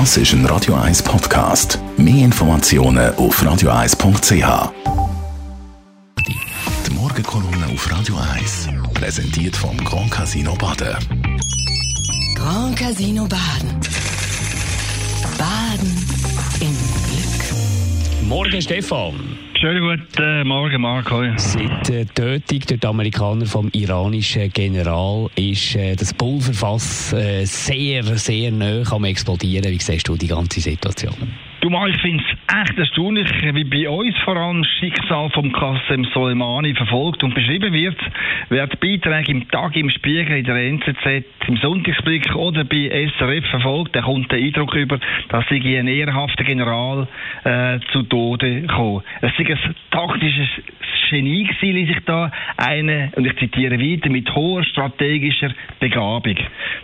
Das ist ein Radio 1 Podcast. Mehr Informationen auf radio1.ch. Die Morgenkolumne auf Radio 1 präsentiert vom Grand Casino Baden. Grand Casino Baden. Baden im Glück. Morgen, Stefan. Schönen guten Morgen, Marco. Seit der Tötung durch die Amerikaner vom iranischen General ist äh, das Pulverfass äh, sehr, sehr nah am explodieren. Wie siehst du die ganze Situation? Du, mal, ich finde es echt erstaunlich, wie bei uns vor allem das Schicksal von Qasem Soleimani verfolgt und beschrieben wird. Wer die Beiträge im Tag im Spiegel, in der NZZ, im Sonntagsblick oder bei SRF verfolgt, der kommt den Eindruck über, dass sie ein ehrhafter General äh, zu Tode gekommen. Es ist ein taktisches Genie gewesen, ließ sich da eine, und ich zitiere weiter, mit hoher strategischer Begabung.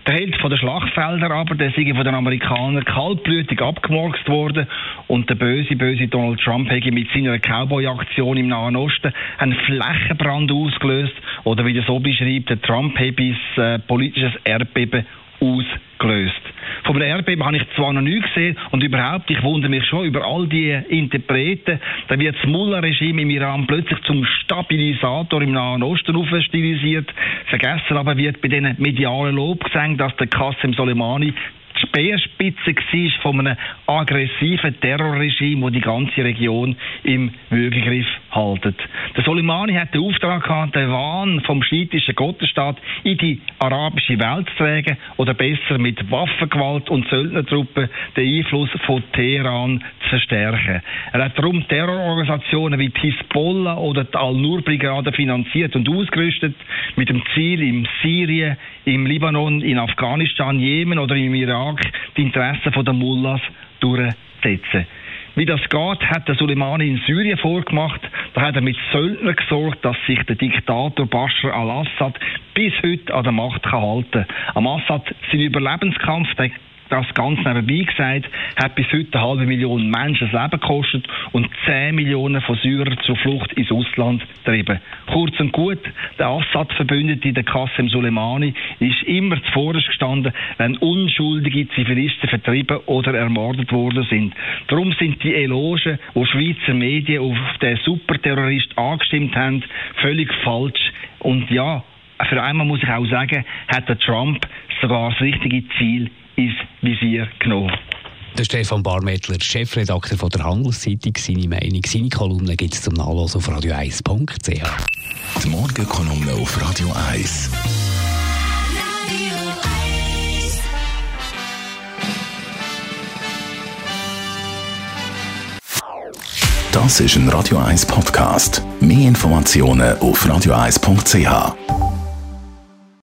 Der Held von den Schlachtfeldern aber, der sei von den Amerikanern kaltblütig abgemorxt worden und der böse, böse Donald Trump hätte mit seiner Cowboy-Aktion im Nahen Osten einen Flächenbrand ausgelöst oder wie er so beschreibt, der Trump hätte ein äh, politisches Erdbeben ausgelöst. Einem Erdbeben habe ich zwar noch nie gesehen und überhaupt, ich wundere mich schon über all die Interpreten. Da wird das Mullah-Regime im Iran plötzlich zum Stabilisator im Nahen Osten stilisiert. Vergessen aber wird bei diesen medialen Lobgesängen, dass der Qasem Soleimani Speerspitze war von einem aggressiven Terrorregime, das die ganze Region im Würgegriff haltet. Der Soleimani hat den Auftrag gehabt, den Wahn vom schiitischen Gottesstaat in die arabische Welt zu tragen oder besser mit Waffengewalt und Söldnertruppen den Einfluss von Teheran zu verstärken. Er hat darum Terrororganisationen wie die Hisbollah oder die Al-Nur-Brigade finanziert und ausgerüstet mit dem Ziel, in Syrien, im Libanon, in Afghanistan, Jemen oder im Irak die Interessen der Mullahs durchzusetzen. Wie das geht, hat der Soleimani in Syrien vorgemacht. Da hat er mit Söldnern gesorgt, dass sich der Diktator Bashar al-Assad bis heute an der Macht kann halten kann. Am Assad sein Überlebenskampf, der das ganz nebenbei gesagt, hat bis heute eine halbe Million Menschen das Leben gekostet und 10 Millionen von Syrern zur Flucht ins Ausland getrieben. Kurz und gut, der Assad-Verbündete, der Qasem Soleimani, ist immer zuvorderst gestanden, wenn unschuldige Zivilisten vertrieben oder ermordet worden sind. Darum sind die Elogen, wo Schweizer Medien auf den Superterrorist angestimmt haben, völlig falsch. Und ja, für einmal muss ich auch sagen, hat der Trump sogar das richtige Ziel ins Visier genommen. Der Stefan Barmettler, Chefredakteur von der Handelszeitung, seine Meinung, seine Kolumne gibt es zum Nachlesen auf radio1.ch. Die Morgenkolumne auf Radio 1. Das ist ein Radio 1 Podcast. Mehr Informationen auf radio1.ch.